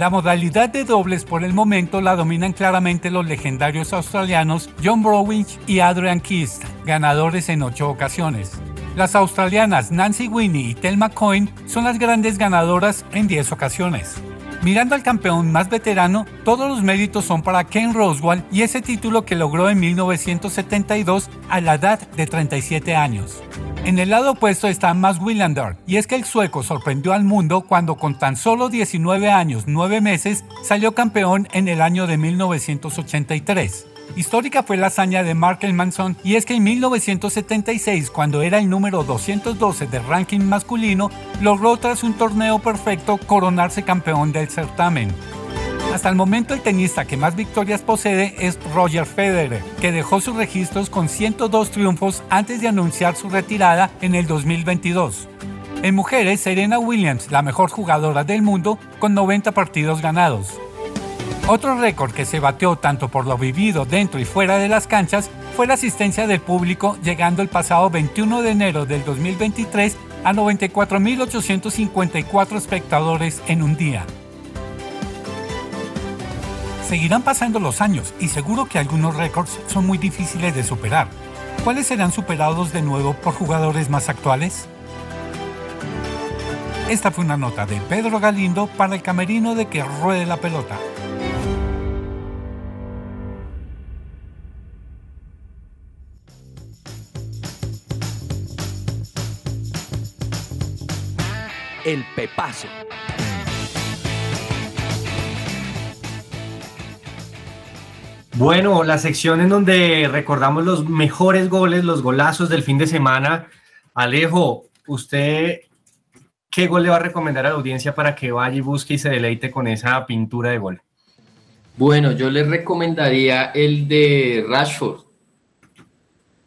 La modalidad de dobles por el momento la dominan claramente los legendarios australianos John Browich y Adrian Keast, ganadores en 8 ocasiones. Las australianas Nancy Winnie y Thelma Coyne son las grandes ganadoras en 10 ocasiones. Mirando al campeón más veterano, todos los méritos son para Ken Roswell y ese título que logró en 1972 a la edad de 37 años. En el lado opuesto está Max Willander, y es que el sueco sorprendió al mundo cuando con tan solo 19 años 9 meses salió campeón en el año de 1983. Histórica fue la hazaña de Mark Manson y es que en 1976, cuando era el número 212 del ranking masculino, logró tras un torneo perfecto coronarse campeón del certamen. Hasta el momento el tenista que más victorias posee es Roger Federer, que dejó sus registros con 102 triunfos antes de anunciar su retirada en el 2022. En mujeres, Serena Williams, la mejor jugadora del mundo, con 90 partidos ganados. Otro récord que se batió tanto por lo vivido dentro y fuera de las canchas fue la asistencia del público, llegando el pasado 21 de enero del 2023 a 94.854 espectadores en un día. Seguirán pasando los años y seguro que algunos récords son muy difíciles de superar. ¿Cuáles serán superados de nuevo por jugadores más actuales? Esta fue una nota de Pedro Galindo para el camerino de que ruede la pelota. El Pepazo. Bueno, la sección en donde recordamos los mejores goles, los golazos del fin de semana. Alejo, ¿usted qué gol le va a recomendar a la audiencia para que vaya y busque y se deleite con esa pintura de gol? Bueno, yo les recomendaría el de Rashford.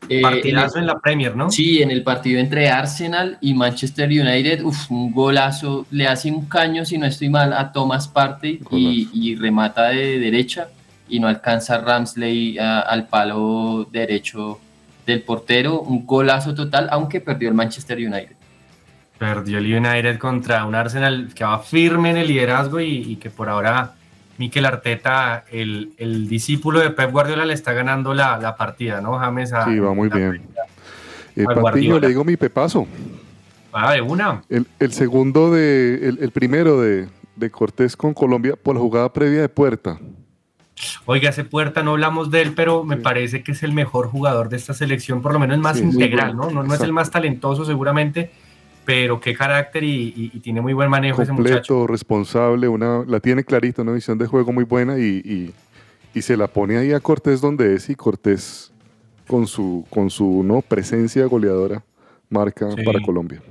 Eh, Partidazo en en la Premier, ¿no? Sí, en el partido entre Arsenal y Manchester United, uf, un golazo, le hace un caño, si no estoy mal, a Thomas Partey y, y remata de derecha y no alcanza Ramsley a- al palo derecho del portero, un golazo total, aunque perdió el Manchester United. Perdió el United contra un Arsenal que va firme en el liderazgo y, y que por ahora Mikel Arteta, el, el discípulo de Pep Guardiola, le está ganando la, la partida, ¿no, James? A- Sí, va muy bien. Eh, Patiño, le digo mi pepazo. Ah, de una. El, el segundo de, el, el primero de, de Cortés con Colombia por la jugada previa de puerta. Oiga, ese Puerta no hablamos de él, pero me parece que es el mejor jugador de esta selección, por lo menos más Sí, muy integral, bueno. ¿no? No, no es el más talentoso seguramente, pero qué carácter y, y- y tiene muy buen manejo ese muchacho. completo, responsable, una, la tiene clarita, una visión de juego muy buena y, y- se la pone ahí a Cortés donde es y Cortés con su, con su ¿no? presencia goleadora marca Sí. para Colombia.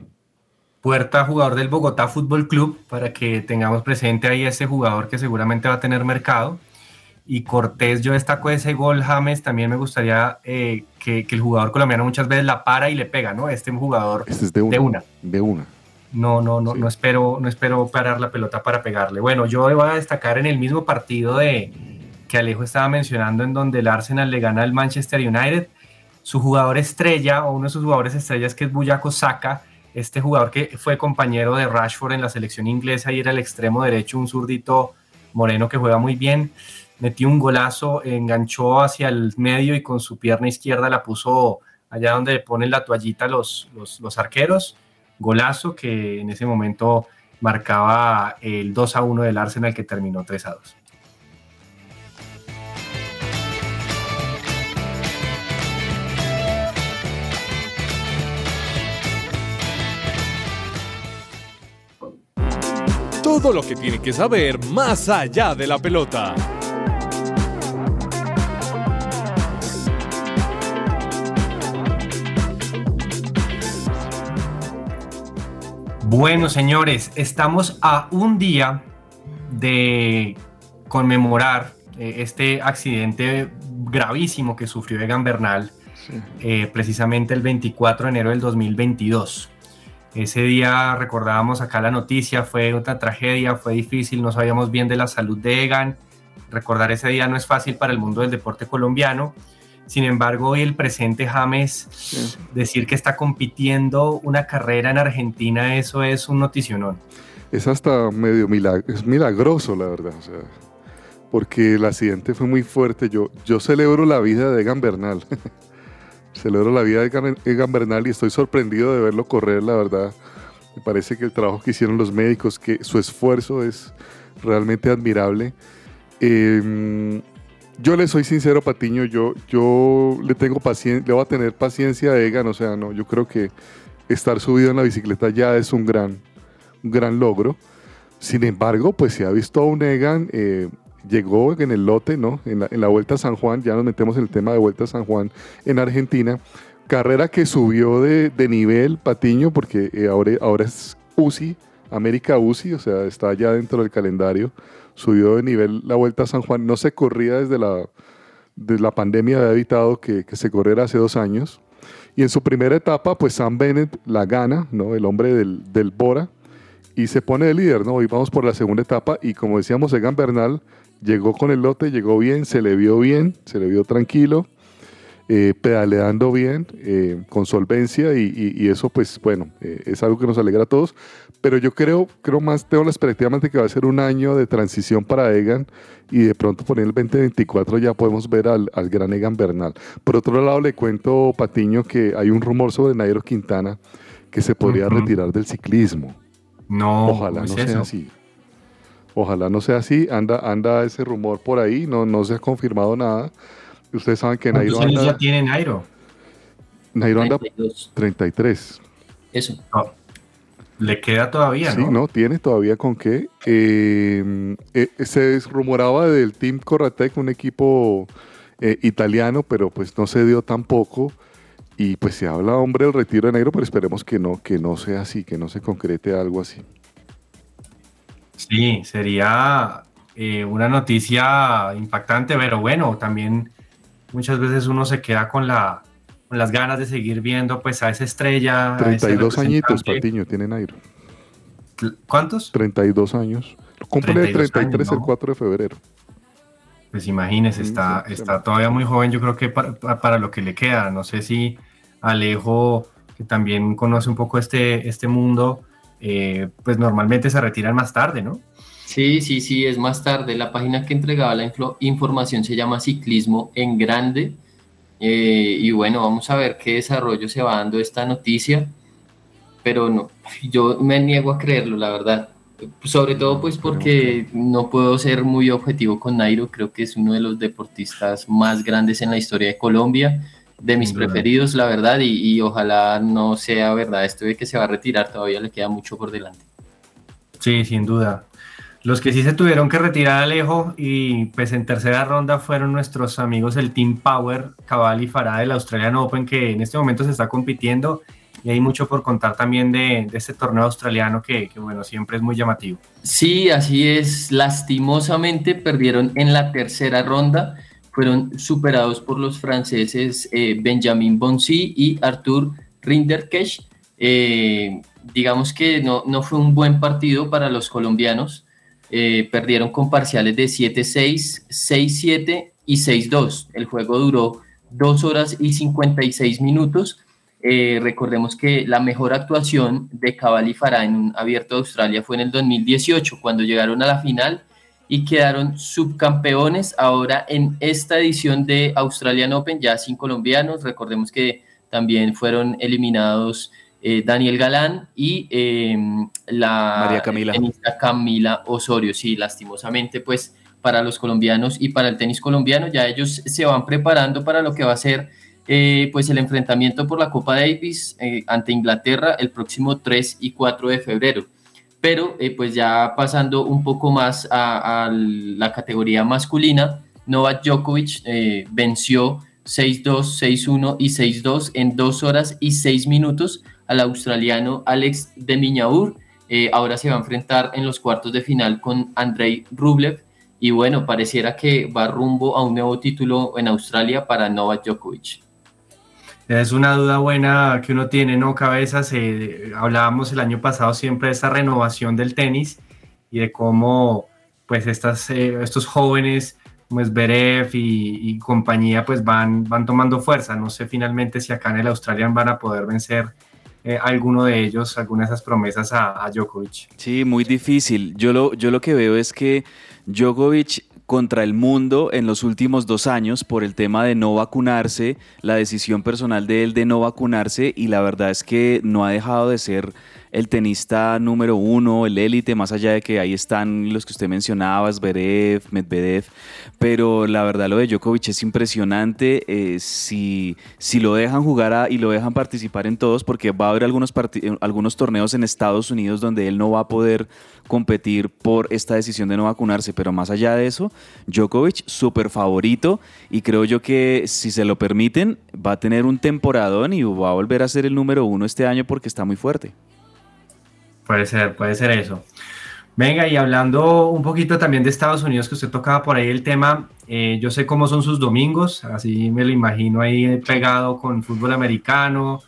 Puerta, jugador del Bogotá Fútbol Club, para que tengamos presente ahí ese jugador que seguramente va a tener mercado. Y Cortés, yo destaco ese gol, James, también me gustaría eh, que, que el jugador colombiano muchas veces la para y le pega, ¿no? Este jugador Este es de una. de una. De una. No, no, no, Sí. no espero, no espero parar la pelota para pegarle. Bueno, yo voy a destacar en el mismo partido de que Alejo estaba mencionando, en donde el Arsenal le gana al Manchester United. Su jugador estrella, o uno de sus jugadores estrellas, que es Buyaco Saka, este jugador que fue compañero de Rashford en la selección inglesa y era el extremo derecho, un zurdito moreno que juega muy bien. Metió un golazo, enganchó hacia el medio y con su pierna izquierda la puso allá donde ponen la toallita los, los, los arqueros golazo que en ese momento marcaba el 2 a 1 del Arsenal que terminó 3 a 2. Todo lo que tiene que saber más allá de la pelota. Bueno, señores, estamos a un día de conmemorar eh, este accidente gravísimo que sufrió Egan Bernal eh, precisamente el 24 de enero del 2022. Ese día recordábamos acá la noticia, fue otra tragedia, fue difícil, no sabíamos bien de la salud de Egan. Recordar ese día no es fácil para el mundo del deporte colombiano. Sin embargo, hoy el presente James, decir que está compitiendo una carrera en Argentina, eso es un noticionón. Es hasta medio milag es milagroso, la verdad. o sea, porque el accidente fue muy fuerte. Yo, yo celebro la vida de Egan Bernal. *laughs* celebro la vida de Egan, Egan Bernal y estoy sorprendido de verlo correr, la verdad. Me parece que el trabajo que hicieron los médicos, que su esfuerzo es realmente admirable. Eh, yo le soy sincero, Patiño, yo, yo le tengo paciencia, le voy a tener paciencia a Egan, o sea, no, yo creo que estar subido en la bicicleta ya es un gran, gran logro. Sin embargo, pues se ha visto a un Egan, eh, llegó en el lote, ¿no? En la, Vuelta a San Juan, ya nos metemos en el tema de Vuelta a San Juan en Argentina. Carrera que subió de, de nivel, Patiño, porque eh, ahora, ahora es UCI, América UCI, o sea, está ya dentro del calendario. Subió de nivel la Vuelta a San Juan. No se corría desde la, desde la pandemia, había evitado que, que se corriera hace dos años. Y en su primera etapa, pues Sam Bennett la gana, ¿no? El hombre del, del Bora, y se pone de líder, ¿no? Hoy vamos por la segunda etapa y como decíamos, Egan Bernal llegó con el lote, llegó bien, se le vio bien, se le vio tranquilo, eh, pedaleando bien, eh, con solvencia y, y- y eso pues bueno, eh, es algo que nos alegra a todos, pero yo creo, creo más, tengo la expectativa más de que va a ser un año de transición para Egan y de pronto por el 2024 ya podemos ver al, al gran Egan Bernal. Por otro lado le cuento, Patiño, que hay un rumor sobre Nairo Quintana que se podría Ujú. retirar del ciclismo. No, Ojalá ¿cómo no sea eso? así. Ojalá no sea así. Anda, anda ese rumor por ahí. No, no se ha confirmado nada. Ustedes saben que Nairo ¿Cuántos años anda, ya tiene Nairo? Nairo anda 32. 33. Eso. No. Le queda todavía, Sí, ¿no? no, tiene todavía con qué. Eh, eh, se rumoraba del Team Corratec, un equipo eh, italiano, pero pues no se dio tampoco. Y pues se habla, hombre, del retiro de Nairo, pero esperemos que no, que no sea así, que no se concrete algo así. Sí, sería eh, una noticia impactante, pero bueno, también muchas veces uno se queda con, la, con las ganas de seguir viendo pues a esa estrella. a ese 32 añitos, representante. Patiño, tiene Nairo. ¿Cuántos? 32 años. Cumple 32 33 años, el ¿no? 4 de febrero. Pues imagínese, está, está todavía muy joven, yo creo que para, para lo que le queda. No sé si Alejo, que también conoce un poco este, este mundo, eh, pues normalmente se retiran más tarde, ¿no? Sí, sí, sí, es más tarde. La página que entregaba la información se llama Ciclismo en Grande. Eh, y bueno, vamos a ver qué desarrollo se va dando esta noticia. pero no, yo me niego a creerlo, la verdad. Sobre todo pues porque no puedo ser muy objetivo con Nairo, creo que es uno de los deportistas más grandes en la historia de Colombia, de mis preferidos, la verdad, y, y ojalá no sea verdad esto de que se va a retirar, todavía le queda mucho por delante. Sí, sin duda. Los que sí se tuvieron que retirar Alejo y pues en tercera ronda fueron nuestros amigos el Team Power, Cabal y Farah del Australian Open que en este momento se está compitiendo y hay mucho por contar también de, de este torneo australiano que, bueno, siempre es muy llamativo. Sí, así es. Lastimosamente perdieron en la tercera ronda. Fueron superados por los franceses eh, Benjamin Bonsi y Arthur Rinderknecht. Eh, digamos que no, no fue un buen partido para los colombianos. Eh, perdieron con parciales de 7-6, 6-7 y 6-2. El juego duró 2 horas y 56 minutos. Eh, recordemos que la mejor actuación de Cabal y Farah en un abierto de Australia fue en el 2018, cuando llegaron a la final y quedaron subcampeones. Ahora en esta edición de Australian Open, ya sin colombianos, recordemos que también fueron eliminados eh, Daniel Galán y eh, la María Camila. tenista Camila Osorio. Sí, lastimosamente, pues para los colombianos y para el tenis colombiano, ya ellos se van preparando para lo que va a ser eh, pues el enfrentamiento por la Copa Davis ante Inglaterra el próximo 3 y 4 de febrero. Pero pues ya pasando un poco más a, a la categoría masculina, Novak Djokovic venció 6-2, 6-1 y 6-2 en 2 horas y 6 minutos al australiano Alex de Miñaur. Eh, ahora se va a enfrentar en los cuartos de final con Andrei Rublev. Y bueno, pareciera que va rumbo a un nuevo título en Australia para Novak Djokovic. Es una duda buena que uno tiene, ¿no? Cabezas, eh, hablábamos el año pasado siempre de esa renovación del tenis y de cómo pues estas, eh, estos jóvenes como Zverev y, y, compañía pues van, van tomando fuerza. No sé finalmente si acá en el Australian van a poder vencer eh, alguno de ellos, alguna de esas promesas a, a Djokovic. Sí, muy difícil. Yo lo, yo lo que veo es que Djokovic contra el mundo en los últimos dos años por el tema de no vacunarse, la decisión personal de él de no vacunarse y la verdad es que no ha dejado de ser el tenista número uno, el élite, más allá de que ahí están los que usted mencionaba, Zverev, Medvedev, pero la verdad lo de Djokovic es impresionante eh, si, si lo dejan jugar a, y lo dejan participar en todos, porque va a haber algunos, algunos torneos en Estados Unidos donde él no va a poder competir por esta decisión de no vacunarse, pero más allá de eso, Djokovic súper favorito y creo yo que si se lo permiten va a tener un temporadón y va a volver a ser el número uno este año porque está muy fuerte. Puede ser, puede ser eso. Venga, y hablando un poquito también de Estados Unidos, que usted tocaba por ahí el tema, eh, yo sé cómo son sus domingos, así me lo imagino ahí pegado con fútbol americano,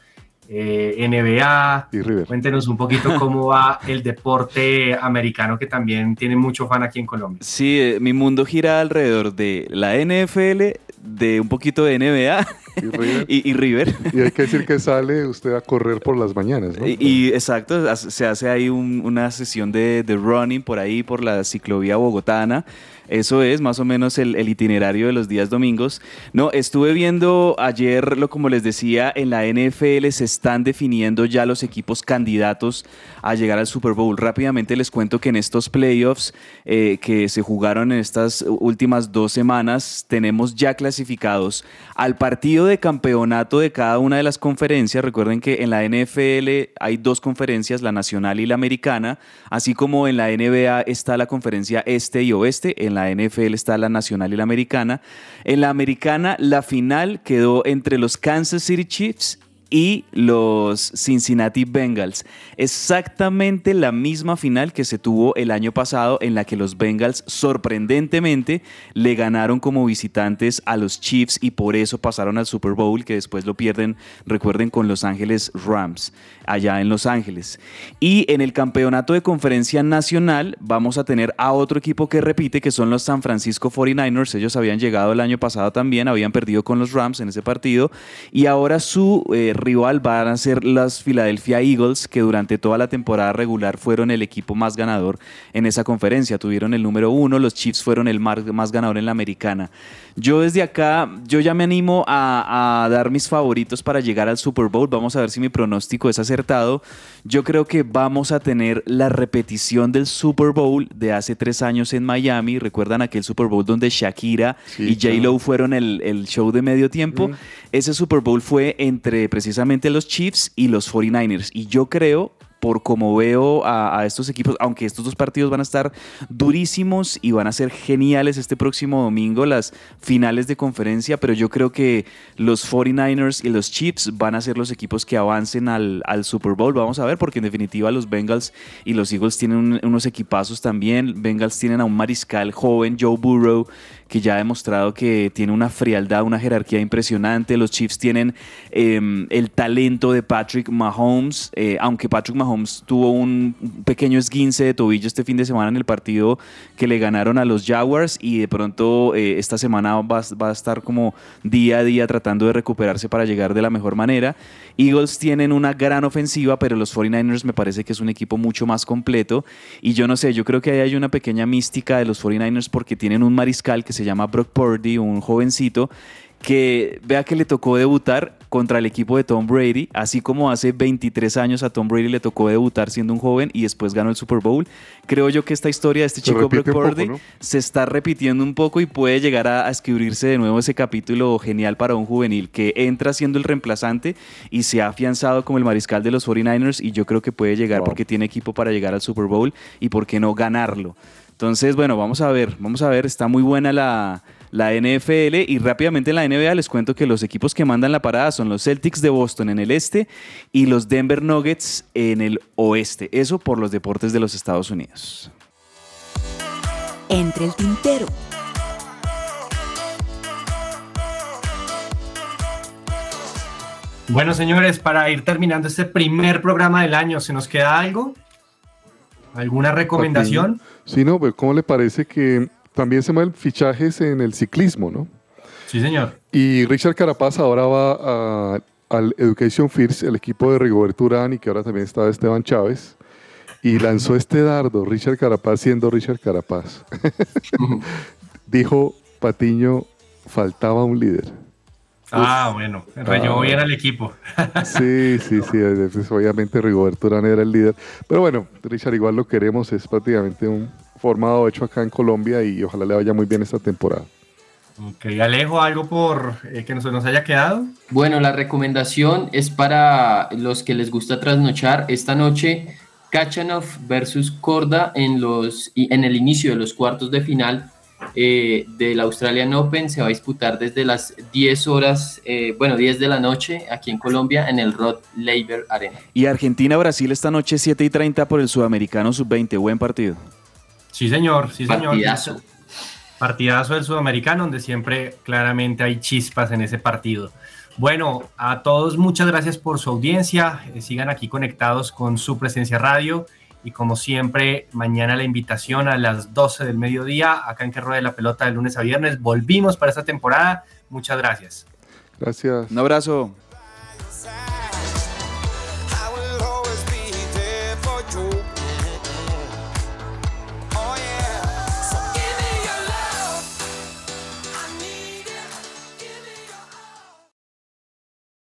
eh, NBA. Cuéntenos un poquito *laughs* cómo va el deporte americano, que también tiene mucho fan aquí en Colombia. Sí, eh, mi mundo gira alrededor de la NFL, de un poquito de NBA y River. y, y River. Y hay que decir que sale usted a correr por las mañanas, ¿no? Y, y exacto, se hace ahí un- una sesión de, de running por ahí, por la ciclovía bogotana. Eso es más o menos el, itinerario de los días domingos. No, estuve viendo ayer, lo como les decía, en la NFL se están definiendo ya los equipos candidatos a llegar al Super Bowl. Rápidamente les cuento que en estos playoffs eh, que se jugaron en estas últimas dos semanas, tenemos ya clasificados al partido de campeonato de cada una de las conferencias. Recuerden que en la NFL hay dos conferencias, la nacional y la americana, así como en la NBA está la conferencia este y oeste, la NFL está la nacional y la americana. En la americana, la final quedó entre los Kansas City Chiefs y los Cincinnati Bengals. Exactamente la misma final que se tuvo el año pasado en la que los Bengals sorprendentemente le ganaron como visitantes a los Chiefs y por eso pasaron al Super Bowl que después lo pierden, recuerden, con Los Ángeles Rams allá en Los Ángeles. Y en el campeonato de conferencia nacional vamos a tener a otro equipo que repite que son los San Francisco 49ers. Ellos habían llegado el año pasado también, habían perdido con los Rams en ese partido y ahora su eh, rival van a ser las Philadelphia Eagles, que durante toda la temporada regular fueron el equipo más ganador en esa conferencia. Tuvieron el número uno, los Chiefs fueron el más ganador en la americana. Yo desde acá, yo ya me animo a, a dar mis favoritos para llegar al Super Bowl. Vamos a ver si mi pronóstico es acertado. Yo creo que vamos a tener la repetición del Super Bowl de hace tres años en Miami. ¿Recuerdan aquel Super Bowl donde Shakira Sí, y J-Lo fueron el, el show de medio tiempo? Ese Super Bowl fue entre precisamente los Chiefs y los 49ers. Y yo creo por como veo a, estos equipos, aunque estos dos partidos van a estar durísimos y van a ser geniales este próximo domingo, las finales de conferencia, pero yo creo que los 49ers y los Chiefs van a ser los equipos que avancen al, Super Bowl. Vamos a ver, porque en definitiva los Bengals y los Eagles tienen un- unos equipazos también. Bengals tienen a un mariscal joven, Joe Burrow, que ya ha demostrado que tiene una frialdad, una jerarquía impresionante. Los Chiefs tienen eh, el talento de Patrick Mahomes, eh, aunque Patrick Mahomes tuvo un pequeño esguince de tobillo este fin de semana en el partido que le ganaron a los Jaguars y de pronto eh, esta semana va, a estar como día a día tratando de recuperarse para llegar de la mejor manera. Eagles tienen una gran ofensiva, pero los 49ers me parece que es un equipo mucho más completo y yo no sé, yo creo que ahí hay una pequeña mística de los 49ers porque tienen un mariscal que se llama Brock Purdy, un jovencito que vea que le tocó debutar contra el equipo de Tom Brady, así como hace 23 años a Tom Brady le tocó debutar siendo un joven y después ganó el Super Bowl. Creo yo que esta historia de este Se chico Brock Purdy ¿no? se está repitiendo un poco y puede llegar a, a escribirse de nuevo ese capítulo genial para un juvenil que entra siendo el reemplazante y se ha afianzado como el mariscal de los 49ers y yo creo que puede llegar Wow. porque tiene equipo para llegar al Super Bowl y por qué no ganarlo. Entonces, bueno, vamos a ver, vamos a ver, está muy buena la, la NFL y rápidamente en la NBA les cuento que los equipos que mandan la parada son los Celtics de Boston en el este y los Denver Nuggets en el oeste. Eso por los deportes de los Estados Unidos. Entre el tintero. Bueno, señores, para ir terminando este primer programa del año, ¿se nos queda algo? ¿Alguna recomendación? Sí, no, pero ¿cómo le parece que también se mueven fichajes en el ciclismo, ¿no? Sí, señor. Y Richard Carapaz ahora va a- al Education First, el equipo de Rigoberto Urán y que ahora también está Esteban Chávez. Y lanzó este dardo, Richard Carapaz siendo Richard Carapaz. *laughs* *laughs* Dijo Patiño, faltaba un líder. Ah, bueno, rellenó Ah. bien al equipo. *laughs* Sí, sí, sí, obviamente Rigoberto Urán era el líder. Pero bueno, Richard igual lo queremos, es prácticamente un formado hecho acá en Colombia y ojalá le vaya muy bien esta temporada. Ok, Alejo, ¿algo por eh, que nos, nos haya quedado? Bueno, la recomendación es para los que les gusta trasnochar. Esta noche, Kachanov versus Korda en, los, en el inicio de los cuartos de final eh, del Australian Open. Se va a disputar desde las 10 horas, eh, bueno, 10 de la noche aquí en Colombia en el Rod Laver Arena. Y Argentina-Brasil esta noche 7 y 30 por el Sudamericano Sub-20. Buen partido. Sí, señor, sí, señor. Partidazo. Partidazo del sudamericano, donde siempre claramente hay chispas en ese partido. Bueno, a todos muchas gracias por su audiencia. Eh, sigan aquí conectados con su presencia radio. Y como siempre, mañana la invitación a las 12 del mediodía, acá en Que Rueda la Pelota de lunes a viernes. Volvimos para esta temporada. Muchas gracias. Gracias. Un abrazo.